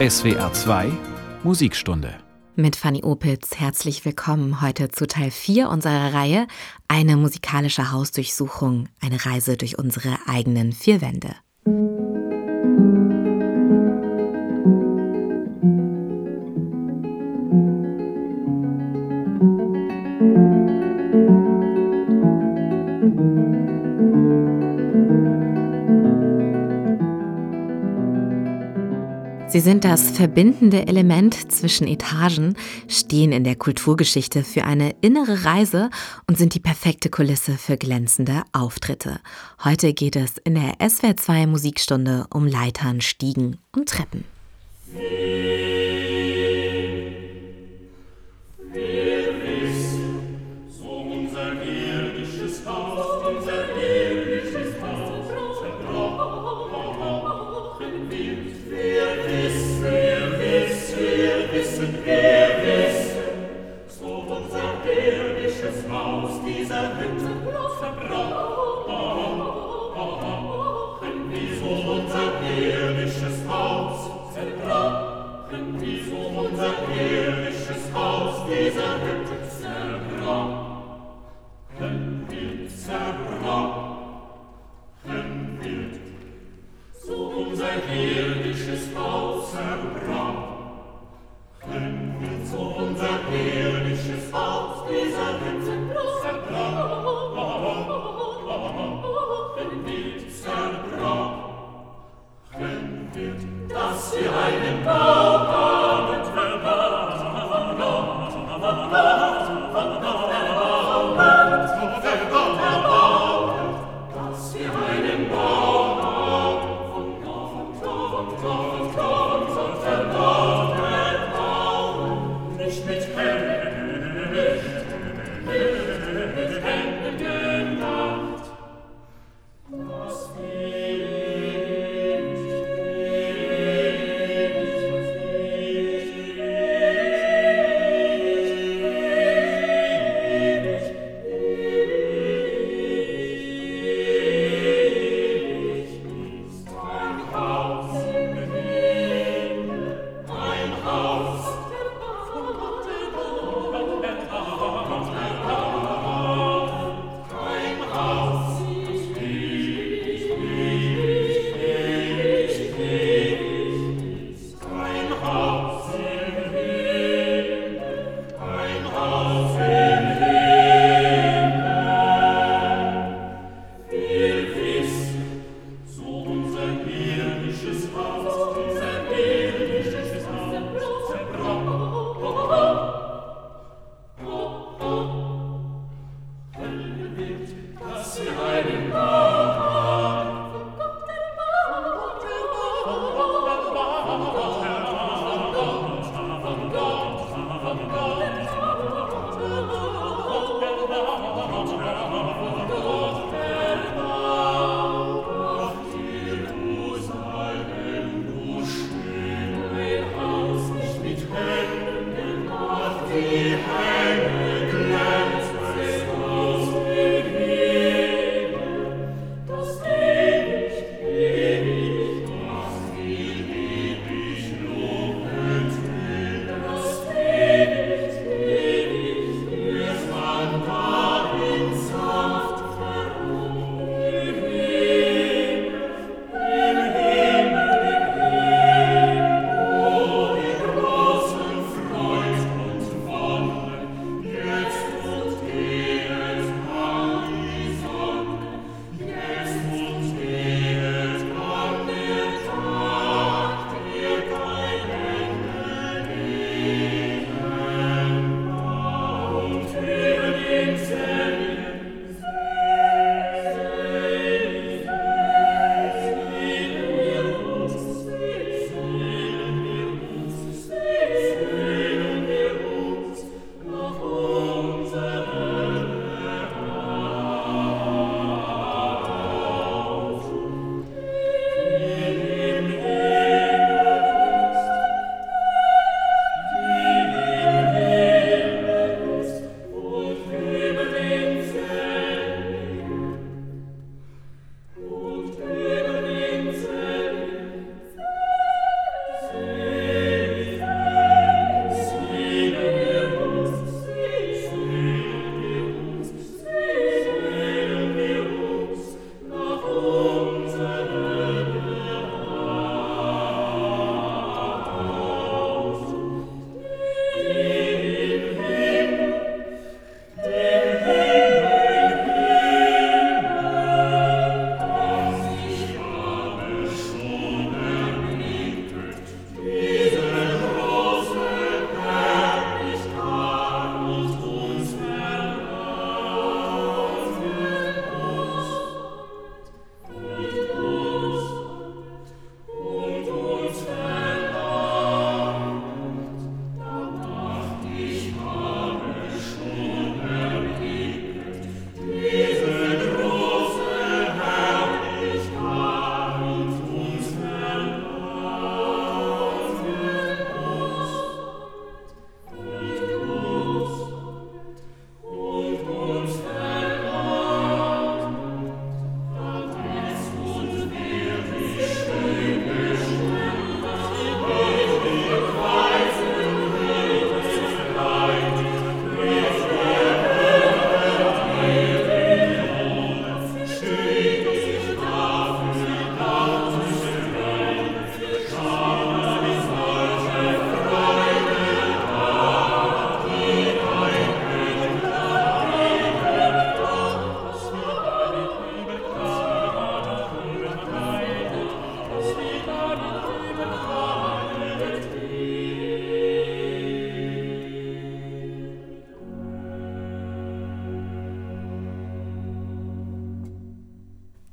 SWR 2 Musikstunde. Mit Fanny Opitz herzlich willkommen heute zu Teil 4 unserer Reihe Eine musikalische Hausdurchsuchung, eine Reise durch unsere eigenen vier Wände. Sie sind das verbindende Element zwischen Etagen, stehen in der Kulturgeschichte für eine innere Reise und sind die perfekte Kulisse für glänzende Auftritte. Heute geht es in der SWR 2 Musikstunde um Leitern, Stiegen und Treppen.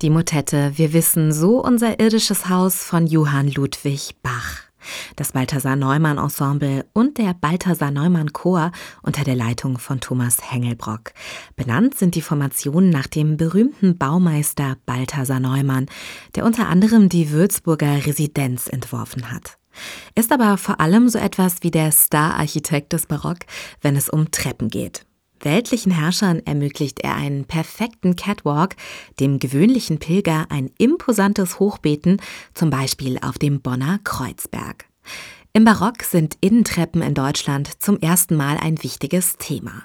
Die Motette Wir wissen so unser irdisches Haus von Johann Ludwig Bach. Das Balthasar Neumann Ensemble und der Balthasar Neumann Chor unter der Leitung von Thomas Hengelbrock. Benannt sind die Formationen nach dem berühmten Baumeister Balthasar Neumann, der unter anderem die Würzburger Residenz entworfen hat. Ist aber vor allem so etwas wie der Star-Architekt des Barock, wenn es um Treppen geht. Weltlichen Herrschern ermöglicht er einen perfekten Catwalk, dem gewöhnlichen Pilger ein imposantes Hochbeten, zum Beispiel auf dem Bonner Kreuzberg. Im Barock sind Innentreppen in Deutschland zum ersten Mal ein wichtiges Thema.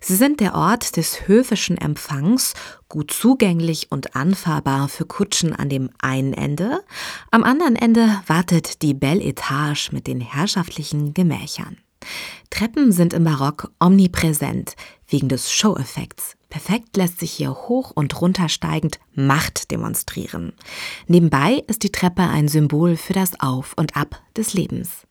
Sie sind der Ort des höfischen Empfangs, gut zugänglich und anfahrbar für Kutschen an dem einen Ende, am anderen Ende wartet die Belle Etage mit den herrschaftlichen Gemächern. Treppen sind im Barock omnipräsent, wegen des Show-Effekts. Perfekt lässt sich hier hoch und runter steigend Macht demonstrieren. Nebenbei ist die Treppe ein Symbol für das Auf und Ab des Lebens.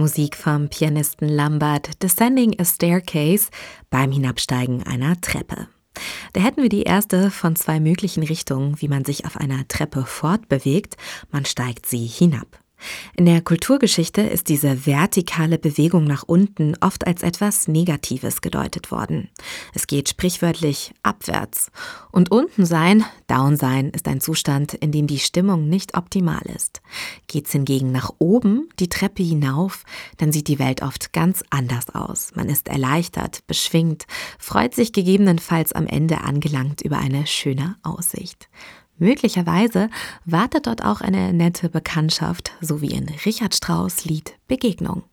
Musik vom Pianisten Lambert Descending a Staircase beim Hinabsteigen einer Treppe. Da hätten wir die erste von zwei möglichen Richtungen, wie man sich auf einer Treppe fortbewegt. Man steigt sie hinab. In der Kulturgeschichte ist diese vertikale Bewegung nach unten oft als etwas Negatives gedeutet worden. Es geht sprichwörtlich abwärts. Und unten sein, down sein, ist ein Zustand, in dem die Stimmung nicht optimal ist. Geht's hingegen nach oben, die Treppe hinauf, dann sieht die Welt oft ganz anders aus. Man ist erleichtert, beschwingt, freut sich gegebenenfalls am Ende angelangt über eine schöne Aussicht. Möglicherweise wartet dort auch eine nette Bekanntschaft, so wie in Richard Strauss Lied Begegnung.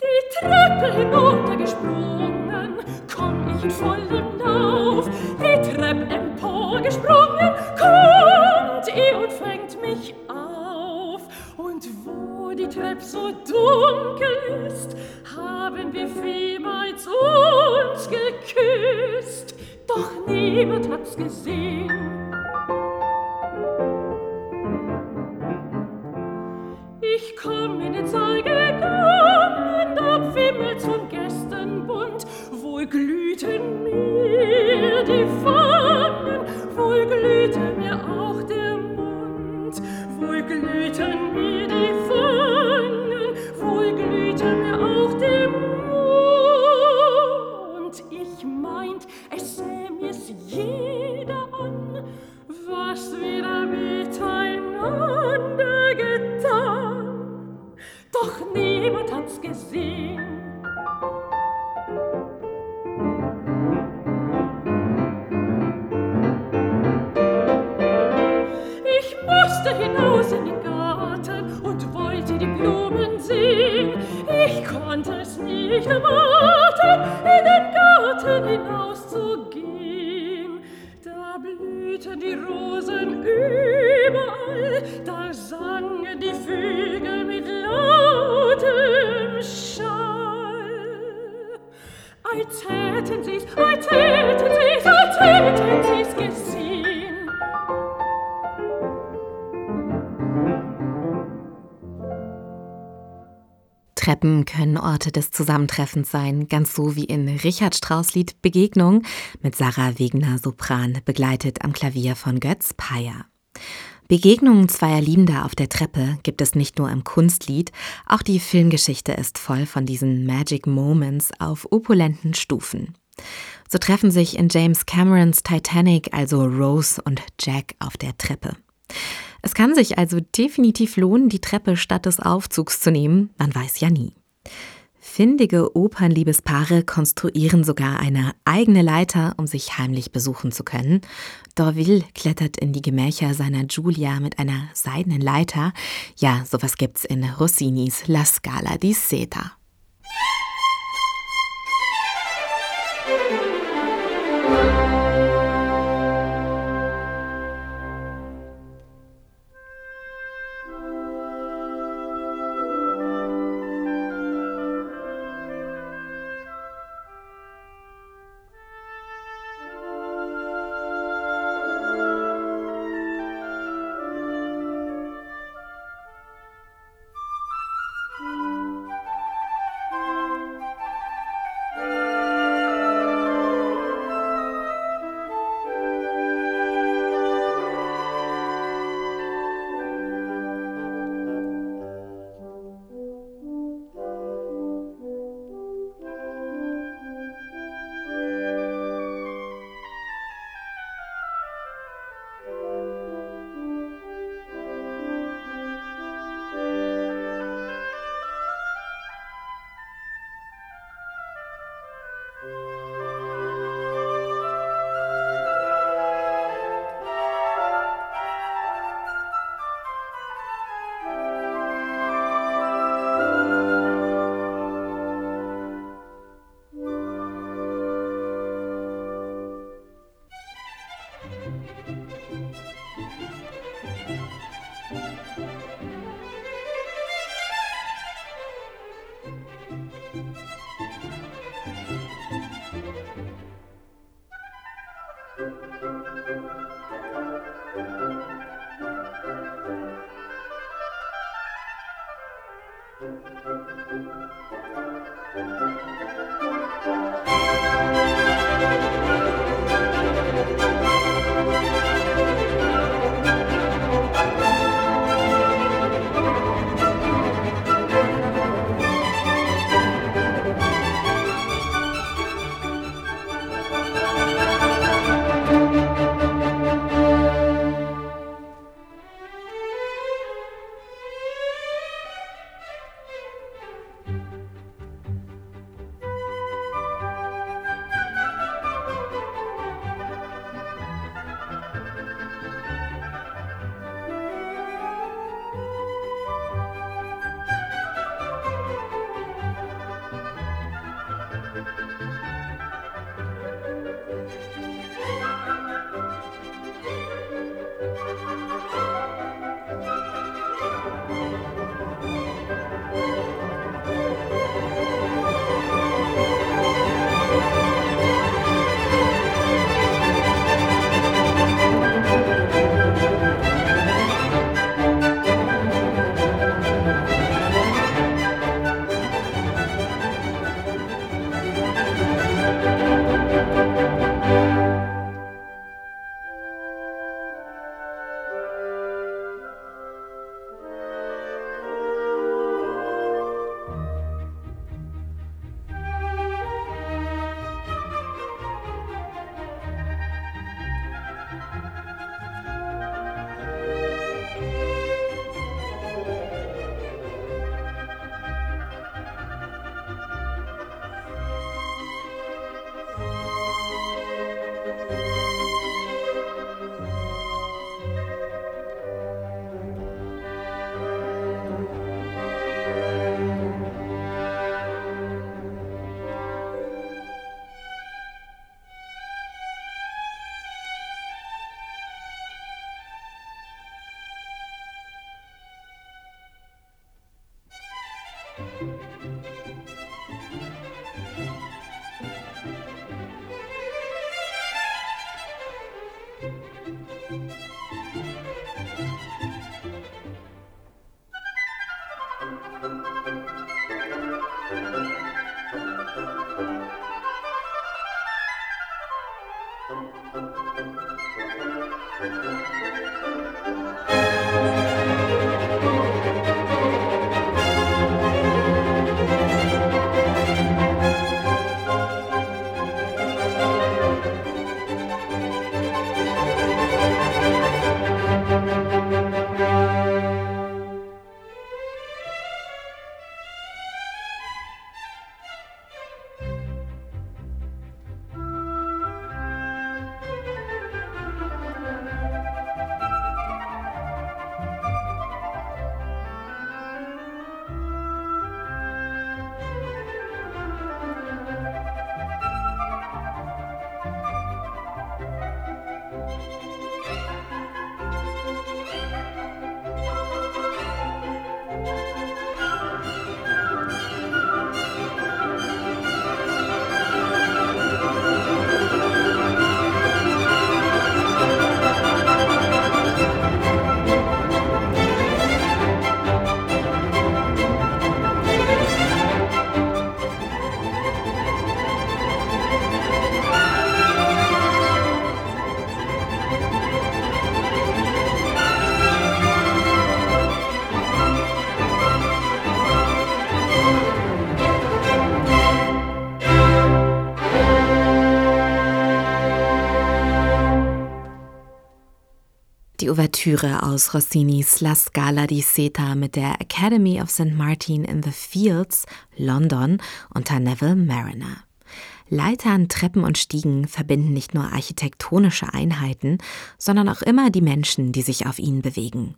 Die Treppe hinuntergesprungen, komm ich in vollem Lauf, die Treppe emporgesprungen, kommt ihr und fängt mich auf. Und wo die Treppe so dunkel ist, haben wir vielmals uns geküsst, doch niemand hat's gesehen. Treppen können Orte des Zusammentreffens sein, ganz so wie in Richard Strauss Lied Begegnung mit Sarah Wegner Sopran, begleitet am Klavier von Götz Payer. Begegnungen zweier Liebender auf der Treppe gibt es nicht nur im Kunstlied, auch die Filmgeschichte ist voll von diesen Magic Moments auf opulenten Stufen. So treffen sich in James Camerons Titanic also Rose und Jack auf der Treppe. Es kann sich also definitiv lohnen, die Treppe statt des Aufzugs zu nehmen, man weiß ja nie. Findige Opernliebespaare konstruieren sogar eine eigene Leiter, um sich heimlich besuchen zu können. Dorville klettert in die Gemächer seiner Giulia mit einer seidenen Leiter. Ja, sowas gibt's in Rossinis La Scala di Seta. Ouvertüre aus Rossinis La Scala di Seta mit der Academy of St. Martin in the Fields, London, unter Neville Mariner. Leitern, Treppen und Stiegen verbinden nicht nur architektonische Einheiten, sondern auch immer die Menschen, die sich auf ihnen bewegen.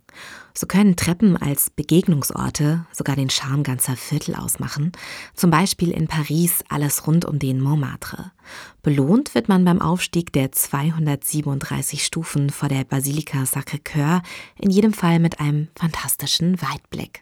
So können Treppen als Begegnungsorte sogar den Charme ganzer Viertel ausmachen, zum Beispiel in Paris alles rund um den Montmartre. Belohnt wird man beim Aufstieg der 237 Stufen vor der Basilika Sacré-Cœur, in jedem Fall mit einem fantastischen Weitblick.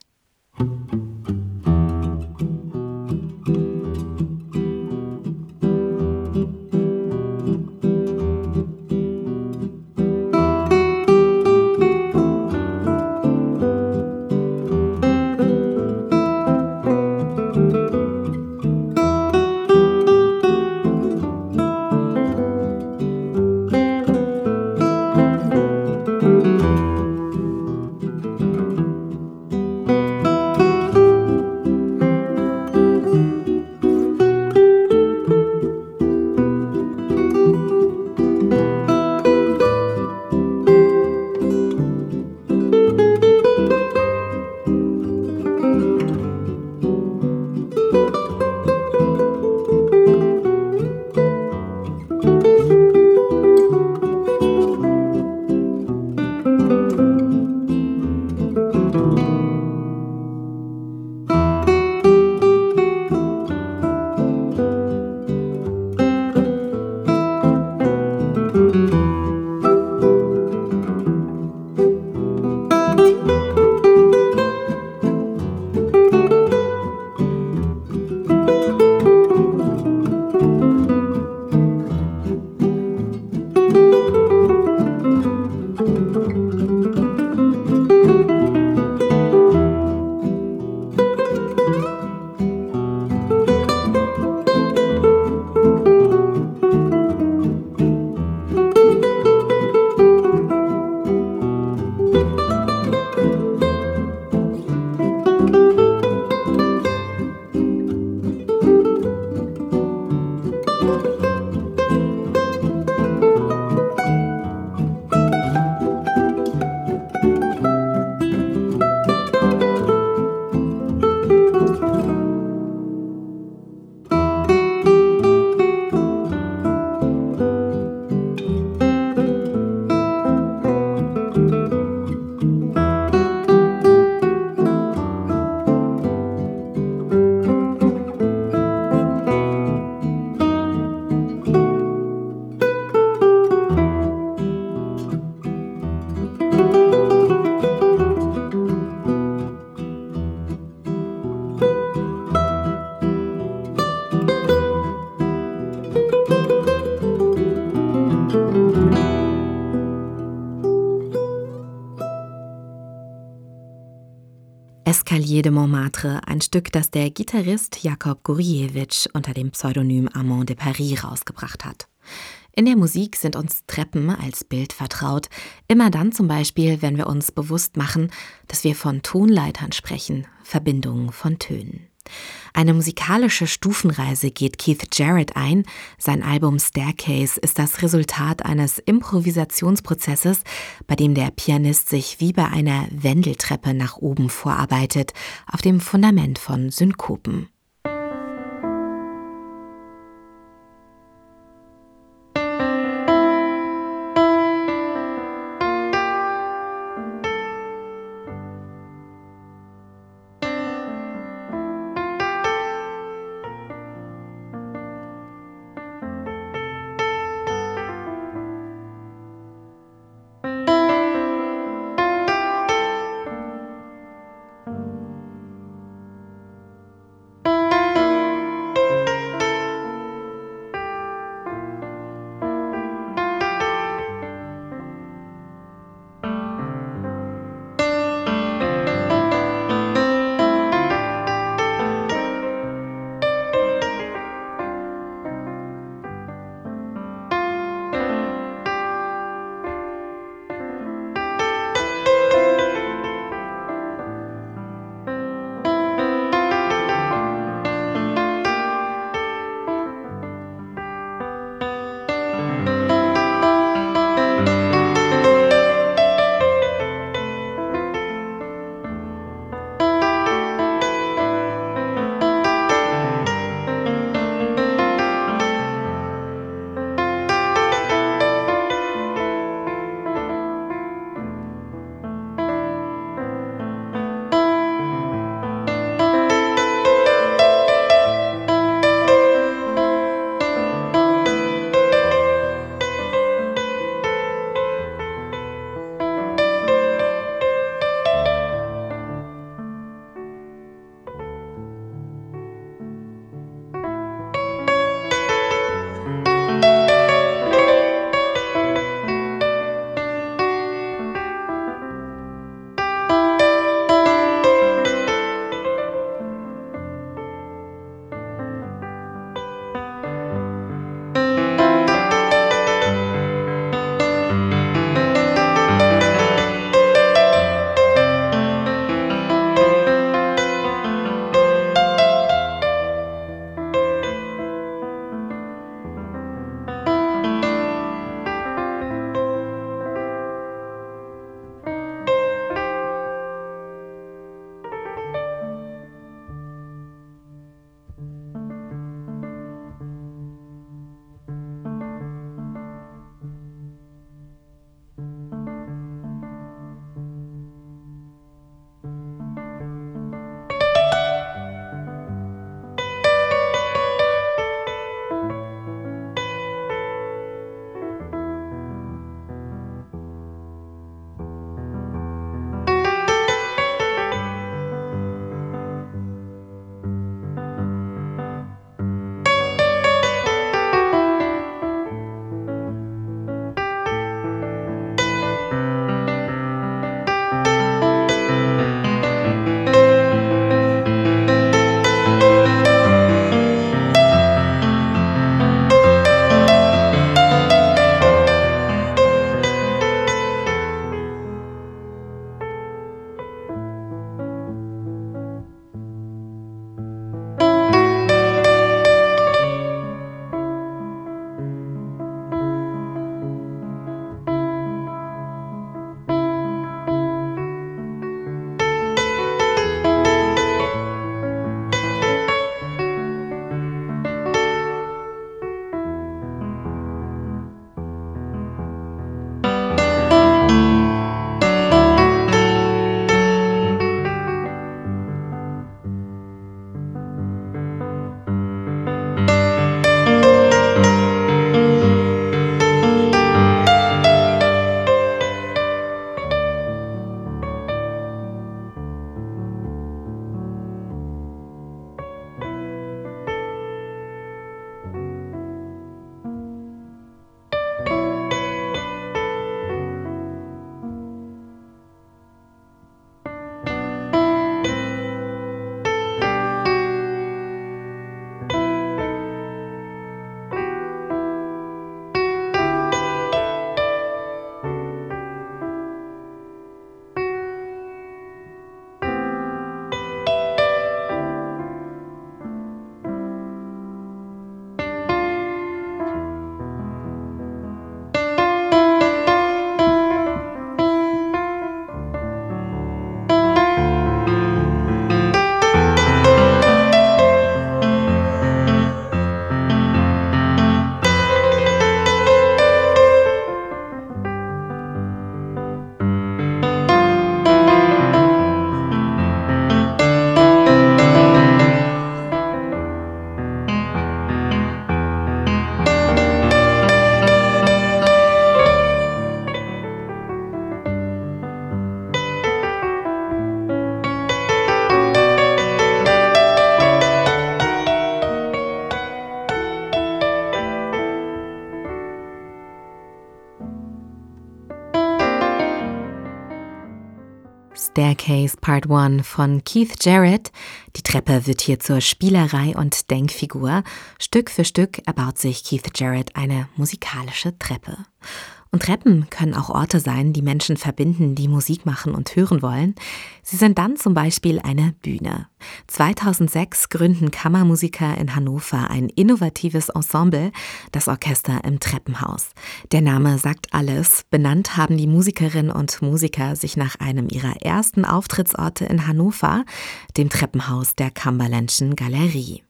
Stück, das der Gitarrist Jakob Guriewicz unter dem Pseudonym Armand de Paris rausgebracht hat. In der Musik sind uns Treppen als Bild vertraut, immer dann zum Beispiel, wenn wir uns bewusst machen, dass wir von Tonleitern sprechen, Verbindungen von Tönen. Eine musikalische Stufenreise geht Keith Jarrett ein. Sein Album Staircase ist das Resultat eines Improvisationsprozesses, bei dem der Pianist sich wie bei einer Wendeltreppe nach oben vorarbeitet, auf dem Fundament von Synkopen. Staircase Part 1 von Keith Jarrett. Die Treppe wird hier zur Spielerei und Denkfigur. Stück für Stück erbaut sich Keith Jarrett eine musikalische Treppe. Und Treppen können auch Orte sein, die Menschen verbinden, die Musik machen und hören wollen. Sie sind dann zum Beispiel eine Bühne. 2006 gründen Kammermusiker in Hannover ein innovatives Ensemble, das Orchester im Treppenhaus. Der Name sagt alles. Benannt haben die Musikerinnen und Musiker sich nach einem ihrer ersten Auftrittsorte in Hannover, dem Treppenhaus der Cumberlandschen Galerie.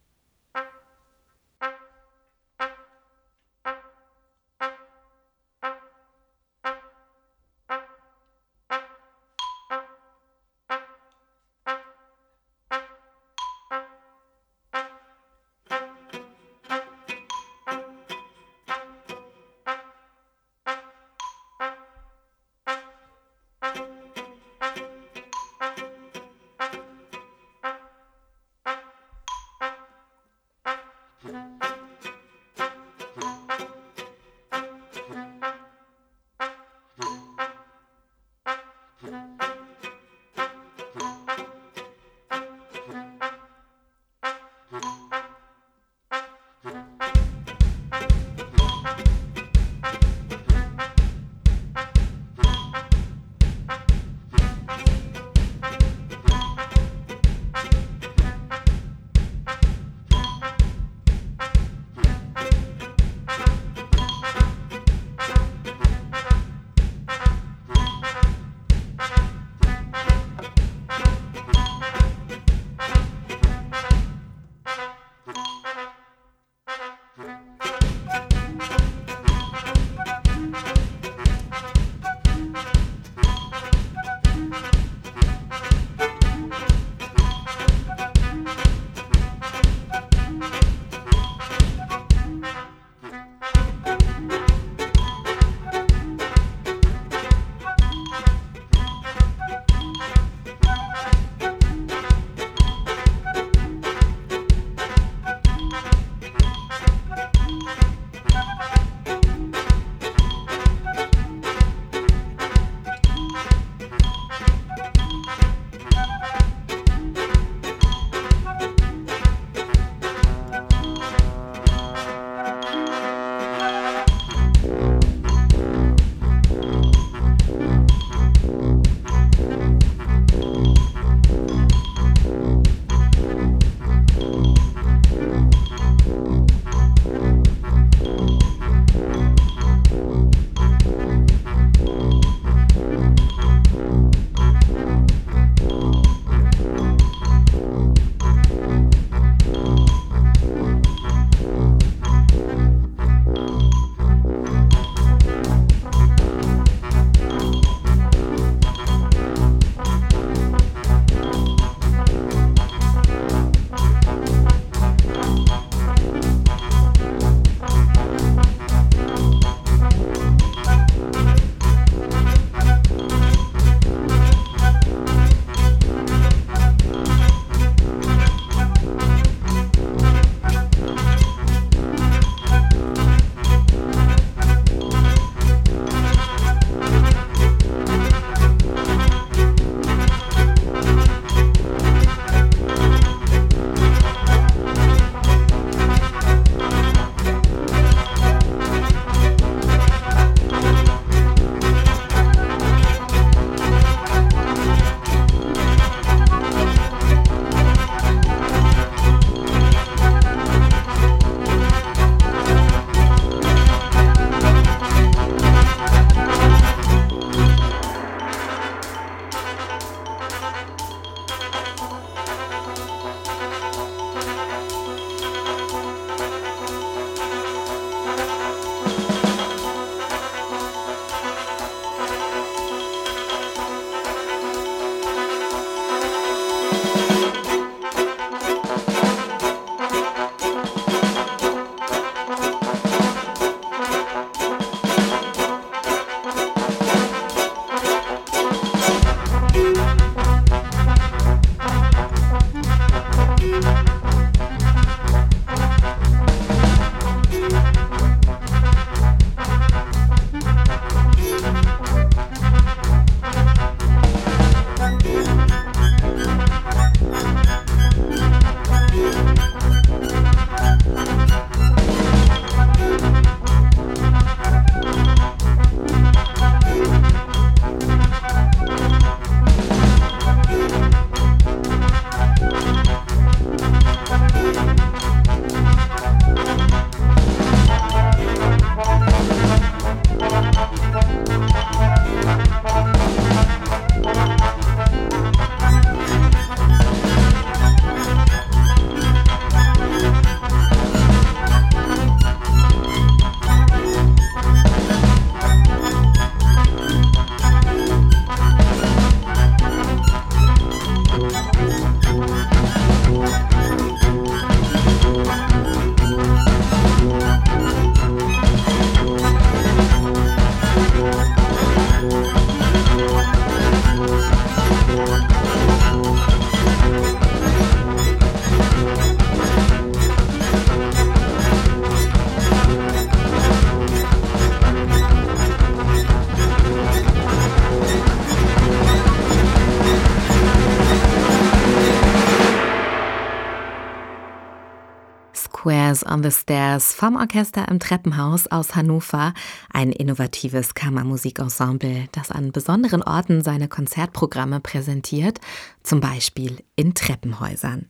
On the Stairs vom Orchester im Treppenhaus aus Hannover, ein innovatives Kammermusikensemble, das an besonderen Orten seine Konzertprogramme präsentiert, zum Beispiel in Treppenhäusern.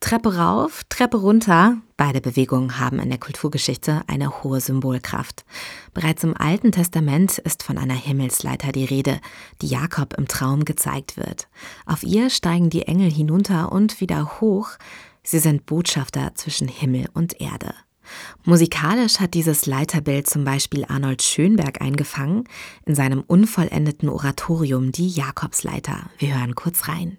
Treppe rauf, Treppe runter, beide Bewegungen haben in der Kulturgeschichte eine hohe Symbolkraft. Bereits im Alten Testament ist von einer Himmelsleiter die Rede, die Jakob im Traum gezeigt wird. Auf ihr steigen die Engel hinunter und wieder hoch, Sie sind Botschafter zwischen Himmel und Erde. Musikalisch hat dieses Leiterbild zum Beispiel Arnold Schönberg eingefangen in seinem unvollendeten Oratorium Die Jakobsleiter. Wir hören kurz rein.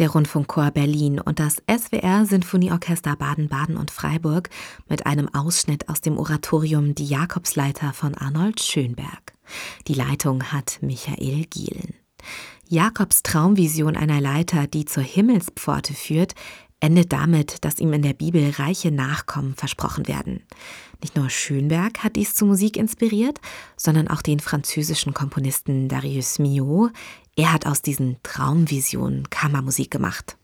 der Rundfunkchor Berlin und das SWR Sinfonieorchester Baden-Baden und Freiburg mit einem Ausschnitt aus dem Oratorium Die Jakobsleiter von Arnold Schönberg. Die Leitung hat Michael Gielen. Jakobs Traumvision einer Leiter, die zur Himmelspforte führt, endet damit, dass ihm in der Bibel reiche Nachkommen versprochen werden. Nicht nur Schönberg hat dies zu Musik inspiriert, sondern auch den französischen Komponisten Darius Milhaud, er hat aus diesen Traumvisionen Kammermusik gemacht.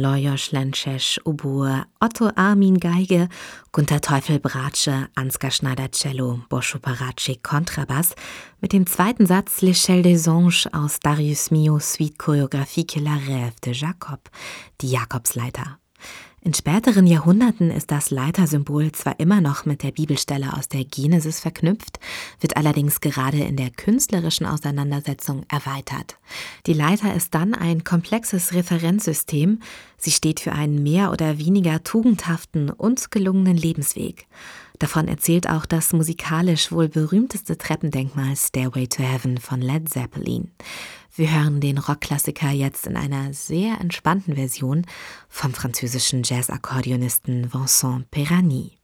Lajos Lencesch Oboe, Otto Armin Geige, Gunter Teufel Bratsche, Ansgar Schneider Cello, Boscho Paraci Kontrabass mit dem zweiten Satz L'Echelle des Anges aus Darius Mio Suite chorégraphique La Rêve de Jacob, die Jakobsleiter. In späteren Jahrhunderten ist das Leitersymbol zwar immer noch mit der Bibelstelle aus der Genesis verknüpft, wird allerdings gerade in der künstlerischen Auseinandersetzung erweitert. Die Leiter ist dann ein komplexes Referenzsystem. Sie steht für einen mehr oder weniger tugendhaften und gelungenen Lebensweg. Davon erzählt auch das musikalisch wohl berühmteste Treppendenkmal Stairway to Heaven von Led Zeppelin. Wir hören den Rockklassiker jetzt in einer sehr entspannten Version vom französischen Jazz-Akkordeonisten Vincent Perani.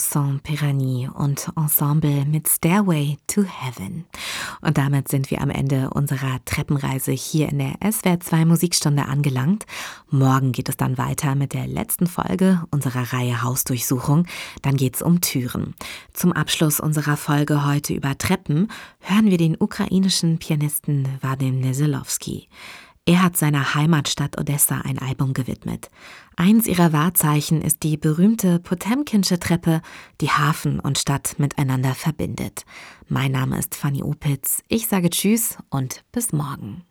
Vincent Perani und Ensemble mit Stairway to Heaven. Und damit sind wir am Ende unserer Treppenreise hier in der SWR2 Musikstunde angelangt. Morgen geht es dann weiter mit der letzten Folge unserer Reihe Hausdurchsuchung. Dann geht es um Türen. Zum Abschluss unserer Folge heute über Treppen hören wir den ukrainischen Pianisten Vadim Neselowski. Er hat seiner Heimatstadt Odessa ein Album gewidmet. Eins ihrer Wahrzeichen ist die berühmte Potemkinsche Treppe, die Hafen und Stadt miteinander verbindet. Mein Name ist Fanny Opitz. Ich sage Tschüss und bis morgen.